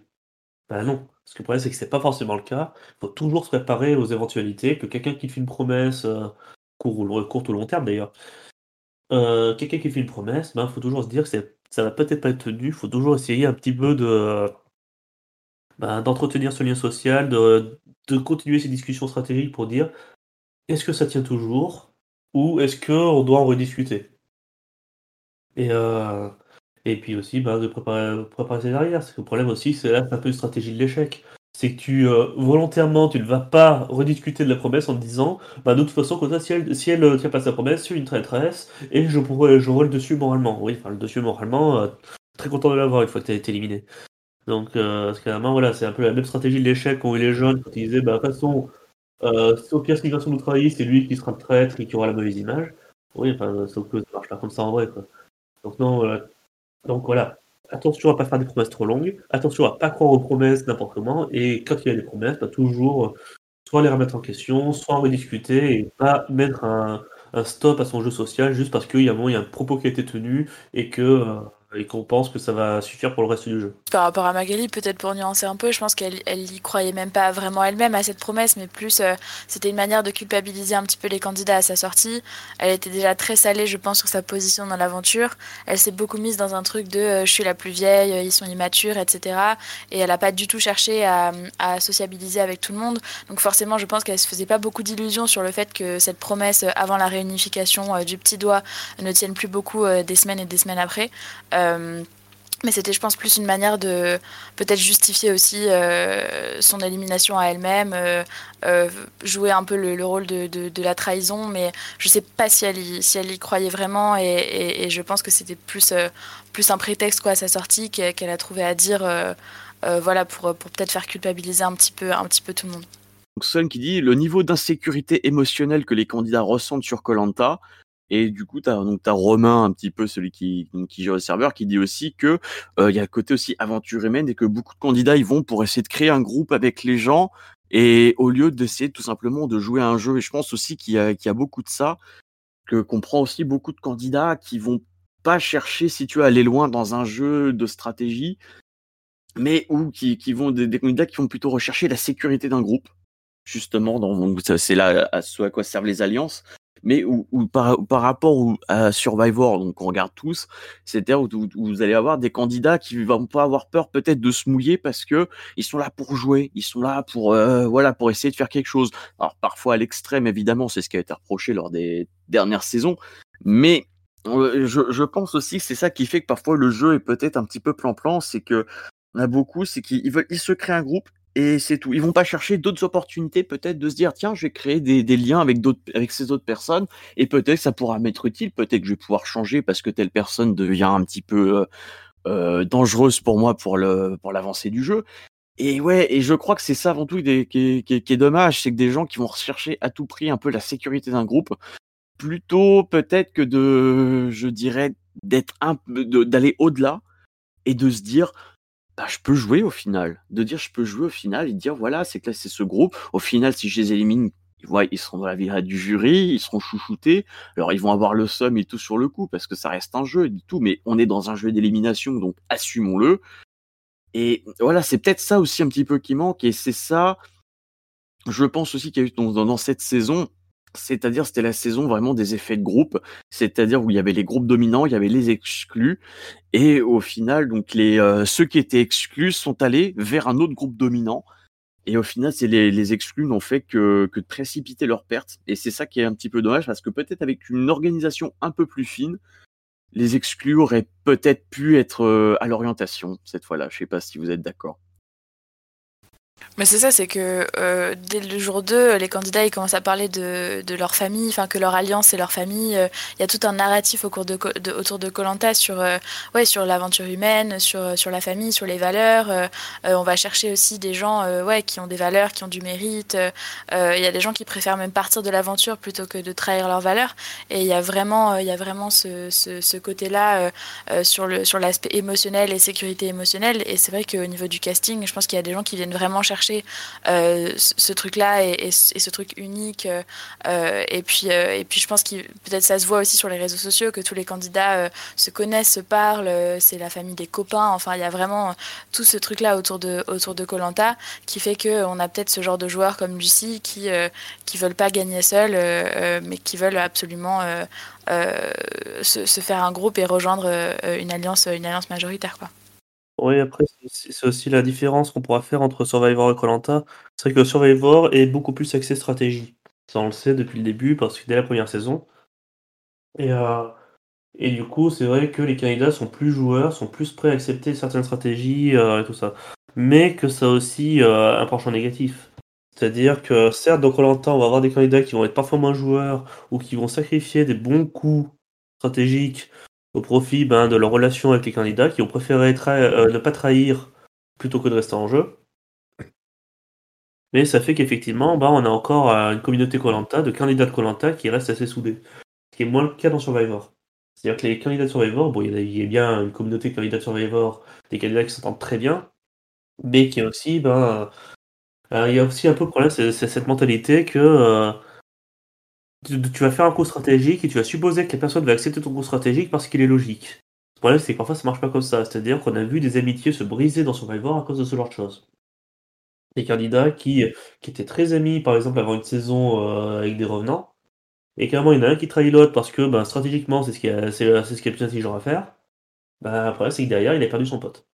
[SPEAKER 4] Ben non, parce que le problème c'est que c'est pas forcément le cas. Faut toujours se préparer aux éventualités que quelqu'un qui fait une promesse, euh, court ou, courte ou long terme d'ailleurs, euh, quelqu'un qui fait une promesse, ben faut toujours se dire que ça va peut-être pas être tenu. Faut toujours essayer un petit peu de ben, d'entretenir ce lien social, de continuer ces discussions stratégiques pour dire est-ce que ça tient toujours? Ou est-ce qu'on doit en rediscuter? Et, euh, et puis aussi bah, de préparer, préparer ses arrières. Que le problème aussi, c'est là un peu une stratégie de l'échec. C'est que euh, volontairement tu ne vas pas rediscuter de la promesse en te disant bah de toute façon comme ça si elle si elle euh, tient pas sa promesse, je suis une traîtresse et je j'aurai le dessus moralement. Oui, enfin le dessus moralement, très content de l'avoir une fois que tu été éliminé. Donc que voilà, c'est un peu la même stratégie de l'échec qu'ont eu les jeunes quand ils disaient bah de toute façon euh, au pire, si nous trahit, c'est lui qui sera le traître et qui aura la mauvaise image. Oui, enfin, sauf que ça marche pas comme ça en vrai. Quoi. Donc, non, voilà. Donc, voilà. Attention à pas faire des promesses trop longues. Attention à pas croire aux promesses n'importe comment. Et quand il y a des promesses, bah, toujours euh, soit les remettre en question, soit en rediscuter et pas mettre un, stop à son jeu social juste parce qu'il y a un propos qui a été tenu et que. Euh, et qu'on pense que ça va suffire pour le reste du jeu.
[SPEAKER 3] Par rapport à Magali, peut-être pour nuancer un peu, je pense qu'elle elle y croyait même pas vraiment elle-même à cette promesse, mais plus euh, c'était une manière de culpabiliser un petit peu les candidats à sa sortie. Elle était déjà très salée, je pense, sur sa position dans l'aventure. Elle s'est beaucoup mise dans un truc de euh, je suis la plus vieille, ils sont immatures, etc. Et elle n'a pas du tout cherché à, à, sociabiliser avec tout le monde. Donc forcément, je pense qu'elle se faisait pas beaucoup d'illusions sur le fait que cette promesse euh, avant la réunification du petit doigt ne tienne plus beaucoup des semaines et des semaines après. Euh, mais c'était, je pense, plus une manière de peut-être justifier aussi euh, son élimination à elle-même, euh, jouer un peu le, rôle de, la trahison, mais je sais pas si elle y, croyait vraiment, et, je pense que c'était plus, un prétexte quoi, à sa sortie qu'elle a trouvé à dire, voilà, pour, peut-être faire culpabiliser un petit, peu, un petit peu tout le monde.
[SPEAKER 2] Donc Sun qui dit le niveau d'insécurité émotionnelle que les candidats ressentent sur Colanta Et du coup, tu as, donc, as Romain, un petit peu celui qui, qui gère le serveur, qui dit aussi que il y a le côté aussi aventure humaine et que beaucoup de candidats ils vont pour essayer de créer un groupe avec les gens et au lieu d'essayer tout simplement de jouer à un jeu. Et je pense aussi qu'il y, a, qu'il y a beaucoup de ça, que qu'on prend aussi beaucoup de candidats qui vont pas chercher, si tu veux, aller loin dans un jeu de stratégie, mais ou qui, qui vont des, candidats qui vont plutôt rechercher la sécurité d'un groupe, justement. C'est là à ce à quoi servent les alliances mais ou, par, par, rapport à Survivor, donc on regarde tous, c'est-à-dire où, vous allez avoir des candidats qui vont pas avoir peur peut-être de se mouiller parce que ils sont là pour jouer, ils sont là pour euh, voilà pour essayer de faire quelque chose. Alors parfois à l'extrême évidemment, c'est ce qui a été reproché lors des dernières saisons, mais euh, je, je pense aussi que c'est ça qui fait que parfois le jeu est peut-être un petit peu plan-plan, c'est que on a beaucoup, c'est qu'ils ils se créent un groupe, et c'est tout. Ils vont pas chercher d'autres opportunités, peut-être de se dire tiens, je vais créer des, liens avec d'autres, avec ces autres personnes, et peut-être que ça pourra m'être utile. Peut-être que je vais pouvoir changer parce que telle personne devient un petit peu euh, euh dangereuse pour moi pour le pour l'avancée du jeu. Et ouais, et je crois que c'est ça avant tout qui, qui, qui, est dommage, c'est que des gens qui vont rechercher à tout prix un peu la sécurité d'un groupe, plutôt peut-être que de, je dirais, d'être d'aller au-delà et de se dire bah, je peux jouer au final. De dire je peux jouer au final et dire voilà, c'est c'est ce groupe. Au final, si je les élimine, ils seront dans la vie du jury, ils seront chouchoutés. Alors, ils vont avoir le somme et tout sur le coup parce que ça reste un jeu et tout, mais on est dans un jeu d'élimination, donc assumons-le. Et voilà, c'est peut-être ça aussi un petit peu qui manque et c'est ça, je pense aussi qu'il y a eu dans cette saison, c'est-à-dire c'était la saison vraiment des effets de groupe, c'est-à-dire où il y avait les groupes dominants, il y avait les exclus, et au final, donc les euh, ceux qui étaient exclus sont allés vers un autre groupe dominant, et au final, c'est les, les, exclus n'ont fait que, que précipiter leur perte, et c'est ça qui est un petit peu dommage parce que peut-être avec une organisation un peu plus fine, les exclus auraient peut-être pu être euh, à l'orientation cette fois-là. Je sais pas si vous êtes d'accord.
[SPEAKER 3] Mais c'est ça, c'est que euh, dès le jour 2, les candidats ils commencent à parler de, leur famille, enfin que leur alliance et leur famille. Euh, il y a tout un narratif autour de Colanta sur, euh, ouais, sur l'aventure humaine, sur, sur la famille, sur les valeurs. On va chercher aussi des gens ouais, qui ont des valeurs, qui ont du mérite. Il y a des gens qui préfèrent même partir de l'aventure plutôt que de trahir leurs valeurs. Et il y a vraiment, il y a vraiment ce, ce, ce côté-là sur l'aspect sur émotionnel et sécurité émotionnelle. Et c'est vrai qu'au niveau du casting, je pense qu'il y a des gens qui viennent vraiment chercher euh, ce truc-là et, ce truc unique. Euh, et puis, euh, et puis, je pense que peut-être ça se voit aussi sur les réseaux sociaux que tous les candidats se connaissent, se parlent. c'est la famille des copains. Enfin, il y a vraiment tout ce truc-là autour de autour de Colanta qui fait que on a peut-être ce genre de joueurs comme Lucie qui qui veulent pas gagner seuls, mais qui veulent absolument se, se, faire un groupe et rejoindre une alliance une alliance majoritaire, quoi.
[SPEAKER 4] Oui, après, c'est aussi la différence qu'on pourra faire entre Survivor et Colanta. C'est que Survivor est beaucoup plus axé stratégie. Ça, on le sait depuis le début, parce que dès la première saison. Et, euh, et du coup, c'est vrai que les candidats sont plus joueurs, sont plus prêts à accepter certaines stratégies euh, et tout ça. Mais que ça a aussi euh, un penchant négatif. C'est-à-dire que certes, dans Colanta, on va avoir des candidats qui vont être parfois moins joueurs ou qui vont sacrifier des bons coups stratégiques au profit ben, de leur relation avec les candidats qui ont préféré euh, ne pas trahir plutôt que de rester en jeu. Mais ça fait qu'effectivement, ben, on a encore euh, une communauté Colanta, de candidats de Colanta qui restent assez soudés. Ce qui est moins le cas dans Survivor. C'est-à-dire que les candidats de Survivor, bon, il y, a, bien une communauté de candidats de Survivor, des candidats qui s'entendent très bien, mais qui aussi, ben, euh, il y a aussi un peu le problème, c'est cette mentalité que tu, vas faire un coup stratégique et tu vas supposer que la personne va accepter ton coup stratégique parce qu'il est logique. Le problème, c'est que parfois ça marche pas comme ça. C'est-à-dire qu'on a vu des amitiés se briser dans Survivor à cause de ce genre de choses. Des candidats qui, étaient très amis, par exemple, avant une saison euh, avec des revenants, et carrément il y en a un qui trahit l'autre parce que ben, stratégiquement c'est ce, qui est, c'est, ce le plus intelligent à faire. Ben, après, c'est que derrière il a perdu son pote.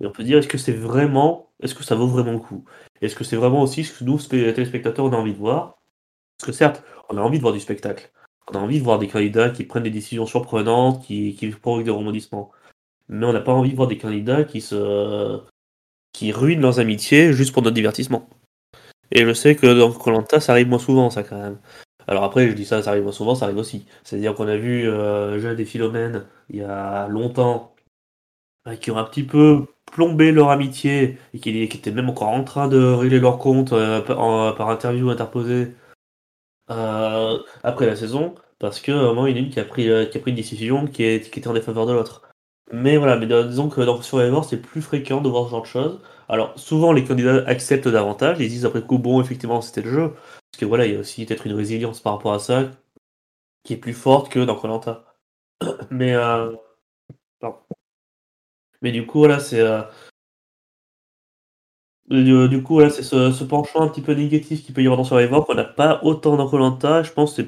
[SPEAKER 4] Et on peut dire est-ce que c'est vraiment, est-ce que ça vaut vraiment le coup? Est-ce que c'est vraiment aussi ce que nous, téléspectateurs, on a envie de voir? Parce que certes, on a envie de voir du spectacle. On a envie de voir des candidats qui prennent des décisions surprenantes, qui, provoquent des rebondissements. Mais on n'a pas envie de voir des candidats qui se qui ruinent leurs amitiés juste pour notre divertissement. Et je sais que dans Colanta, ça arrive moins souvent, ça quand même. Alors après, je dis ça, ça arrive moins souvent, ça arrive aussi. C'est-à-dire qu'on a vu euh, Jade et Philomène il y a longtemps, euh, qui ont un petit peu plombé leur amitié et qui, étaient même encore en train de régler leur compte euh, par interview interposée après la saison, parce qu'à un moment, il y a une qui a pris, qui a pris une décision qui, est, qui était en défaveur de l'autre. Mais voilà, mais disons que dans Survivor, c'est plus fréquent de voir ce genre de choses. Alors, souvent, les candidats acceptent davantage, ils disent après coup, bon, effectivement, c'était le jeu. Parce que voilà, il y a aussi peut-être une résilience par rapport à ça, qui est plus forte que dans Colanta. Mais, euh... Mais du coup, voilà, c'est. Euh... Du, coup, voilà, c'est ce, penchant un petit peu négatif qui peut y avoir dans Survivor qu'on n'a pas autant dans Colanta. Je pense que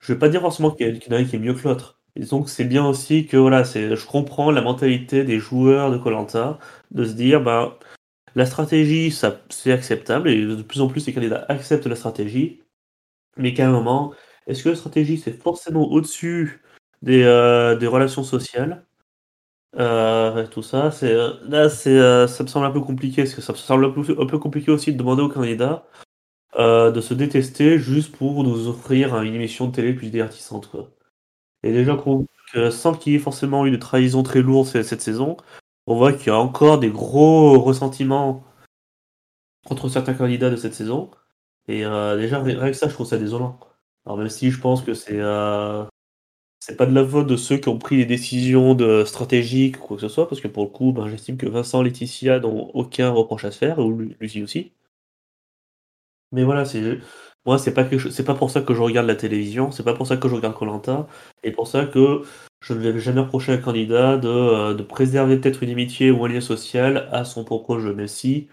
[SPEAKER 4] Je vais pas dire forcément qu'il y en a un qui est mieux que l'autre. Et donc c'est bien aussi que voilà, je comprends la mentalité des joueurs de Colanta de se dire bah la stratégie c'est acceptable et de plus en plus les candidats acceptent la stratégie, mais qu'à un moment, est-ce que la stratégie c'est forcément au-dessus des, euh, des relations sociales? Euh, tout ça, c'est là c'est euh, ça me semble un peu compliqué parce que ça me semble un peu, un peu compliqué aussi de demander aux candidats de se détester juste pour nous offrir une émission de télé plus divertissante quoi. Et déjà que sans qu'il y ait forcément eu de trahison très lourde cette saison, on voit qu'il y a encore des gros ressentiments contre certains candidats de cette saison. Et euh, déjà, rien que ça, je trouve ça désolant. Alors même si je pense que c'est euh, c'est pas de la faute de ceux qui ont pris les décisions de stratégiques ou quoi que ce soit, parce que pour le coup, ben, j'estime que Vincent Laetitia n'ont aucun reproche à se faire, ou Lucie aussi. Mais voilà, c'est moi, c'est pas c'est pas pour ça que je regarde la télévision, c'est pas pour ça que je regarde Colanta, et pour ça que je ne vais jamais reprocher à un candidat de, euh, de préserver peut-être une amitié ou un lien social à son propre jeu. Mais si,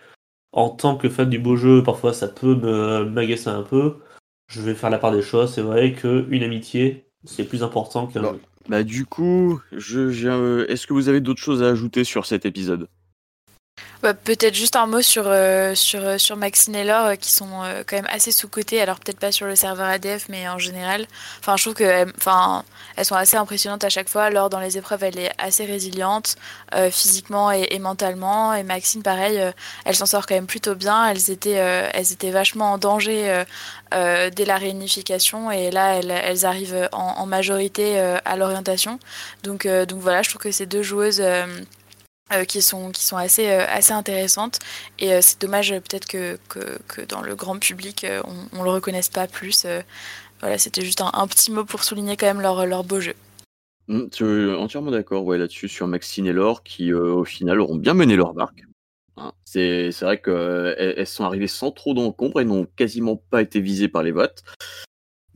[SPEAKER 4] en tant que fan du beau jeu, parfois ça peut me m'agacer un peu, je vais faire la part des choses. C'est vrai qu'une amitié, c'est plus important qu'un
[SPEAKER 2] bah, Bah, du coup, je, euh, est-ce que vous avez d'autres choses à ajouter sur cet épisode?
[SPEAKER 3] Bah, peut-être juste un mot sur, euh, sur, euh, sur Maxine et Laure, euh, qui sont quand même assez sous-cotées. Alors, peut-être pas sur le serveur ADF, mais en général. Enfin, je trouve qu'elles enfin, elles sont assez impressionnantes à chaque fois. Laure, dans les épreuves, elle est assez résiliente, physiquement et, mentalement. Et Maxine, pareil, elle s'en sort quand même plutôt bien. Elles étaient, elles étaient vachement en danger dès la réunification. Et là, elles, arrivent en, majorité à l'orientation. Donc, donc voilà, je trouve que ces deux joueuses euh, qui sont assez euh, intéressantes et euh, c'est dommage peut-être que, dans le grand public on, on le reconnaisse pas plus voilà c'était juste un, petit mot pour souligner quand même leur beau jeu
[SPEAKER 2] mmh, entièrement d'accord là-dessus sur Maxine et Laure qui au final auront bien mené leur barque hein. c'est vrai qu'elles elles sont arrivées sans trop d'encombre et n'ont quasiment pas été visées par les votes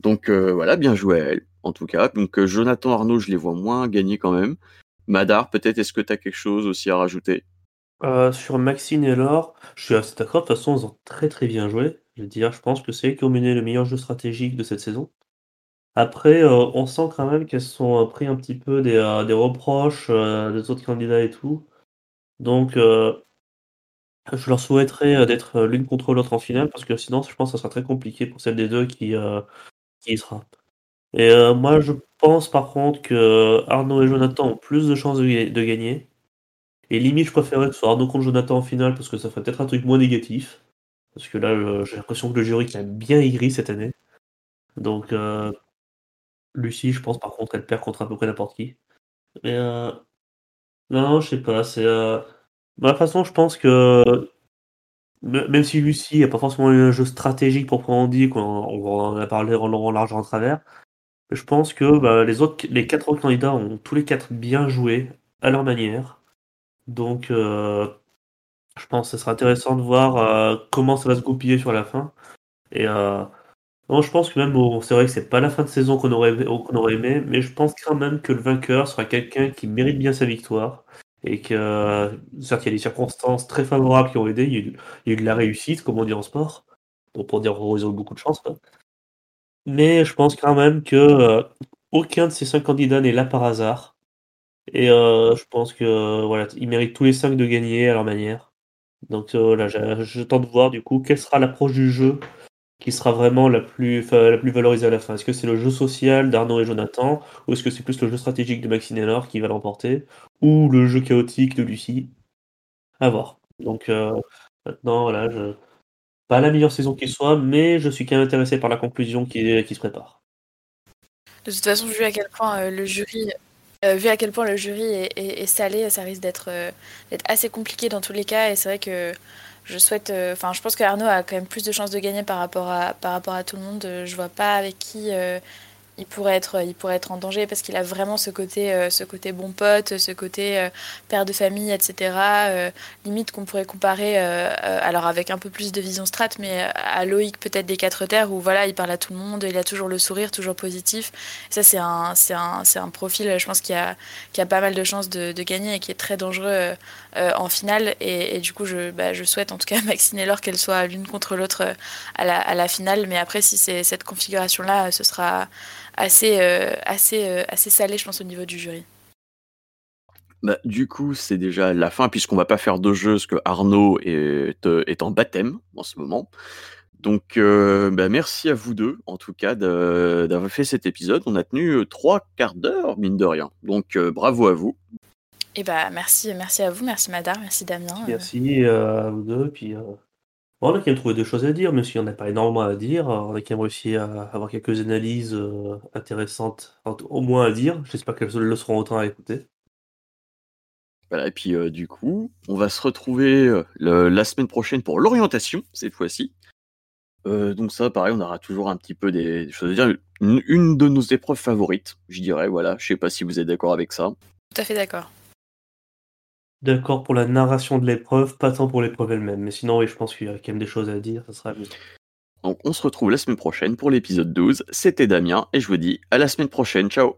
[SPEAKER 2] donc voilà bien joué à elles en tout cas donc Jonathan Arnaud je les vois moins gagner quand même Madar, peut-être, est-ce que tu as quelque chose aussi à rajouter?
[SPEAKER 4] Euh, Sur Maxine et Laure, je suis assez d'accord. De toute façon, ils ont très très bien joué. Je veux dire, je pense que c'est eux qui ont mené le meilleur jeu stratégique de cette saison. Après, euh, on sent quand même qu'elles sont euh, pris un petit peu des, des reproches des autres candidats et tout. Donc, je leur souhaiterais d'être l'une contre l'autre en finale parce que sinon, je pense que ça sera très compliqué pour celle des deux qui, qui y sera. Et euh, moi, je pense par contre que Arnaud et Jonathan ont plus de chances de, gagner. Et limite, je préférerais que ce soit Arnaud contre Jonathan en finale parce que ça ferait peut-être un truc moins négatif. Parce que là, j'ai l'impression que le jury qui a bien aigri cette année. Donc, euh, Lucie, je pense par contre, elle perd contre à peu près n'importe qui. Mais euh, non, je sais pas. C'est euh... de toute façon, je pense que même si Lucie n'a pas forcément un jeu stratégique pour prendre dit, qu'on on en a parlé en long, en travers, je pense que bah, les autres, les quatre autres candidats ont tous les quatre bien joué à leur manière. Donc, euh, je pense que ce sera intéressant de voir euh, comment ça va se goupiller sur la fin. Et euh, je pense que même, bon, c'est vrai que c'est pas la fin de saison qu'on aurait, qu'on aurait aimé, mais je pense quand même que le vainqueur sera quelqu'un qui mérite bien sa victoire. Et que, certes, il y a des circonstances très favorables qui ont aidé, il y a eu, de la réussite, comme on dit en sport. Pour dire, ils ont eu beaucoup de chance. Quoi. Mais je pense quand même que euh, aucun de ces cinq candidats n'est là par hasard. Et euh, je pense que voilà, ils méritent tous les cinq de gagner à leur manière. Donc euh, je, tente de voir du coup quelle sera l'approche du jeu qui sera vraiment la plus, la plus valorisée à la fin. Est-ce que c'est le jeu social d'Arnaud et Jonathan, ou est-ce que c'est plus le jeu stratégique de Maxine Laure qui va l'emporter, ou le jeu chaotique de Lucie? À voir. Donc maintenant, voilà, pas la meilleure saison qui soit, mais je suis quand même intéressé par la conclusion qui, qui se prépare.
[SPEAKER 3] De toute façon, vu à quel point euh, le jury, euh, vu à quel point le jury est, salé, ça risque d'être euh, assez compliqué dans tous les cas. Et c'est vrai que je souhaite. Enfin, je pense que Arnaud a quand même plus de chances de gagner par rapport à, par rapport à tout le monde. Je vois pas avec qui il pourrait être, il pourrait être en danger parce qu'il a vraiment ce côté, euh, ce côté bon pote, ce côté euh, père de famille, etc. Euh, limite qu'on pourrait comparer, alors avec un peu plus de vision strat, mais à Loïc peut-être des quatre terres où voilà, il parle à tout le monde, il a toujours le sourire, toujours positif. Ça c'est un, c'est un, un profil, je pense qui a, qui a pas mal de chances de gagner et qui est très dangereux en finale. Et, du coup, je, bah, je souhaite en tout cas à Maxine qu'elles soient l'une contre l'autre à la, à la finale. Mais après, si c'est cette configuration là, ce sera assez, euh, euh, salé, je pense, au niveau du jury.
[SPEAKER 2] Bah, du coup, c'est déjà la fin, puisqu'on va pas faire de jeu, parce que Arnaud est, euh, est en baptême en ce moment. Donc, bah, merci à vous deux, en tout cas, d'avoir fait cet épisode. On a tenu trois quarts d'heure, mine de rien. Donc, bravo à vous.
[SPEAKER 3] Et eh bah, merci, merci à vous, merci Madar, merci Damien.
[SPEAKER 4] Merci à vous deux, puis on a quand même trouvé deux choses à dire, même s'il n'y en a pas énormément à dire. On a quand même réussi à avoir quelques analyses euh, intéressantes, au moins à dire. J'espère qu'elles le seront autant à écouter.
[SPEAKER 2] Voilà, et puis euh, du coup, on va se retrouver euh, la semaine prochaine pour l'orientation, cette fois-ci. donc ça, pareil, on aura toujours un petit peu des, choses à dire. Une, une, de nos épreuves favorites, je dirais, voilà. Je sais pas si vous êtes d'accord avec ça.
[SPEAKER 3] Tout à fait d'accord.
[SPEAKER 4] D'accord pour la narration de l'épreuve, pas tant pour l'épreuve elle-même. Mais sinon, oui, je pense qu'il y a quand même des choses à dire, ça sera mieux.
[SPEAKER 2] Donc on se retrouve la semaine prochaine pour l'épisode 12. C'était Damien et je vous dis à la semaine prochaine. Ciao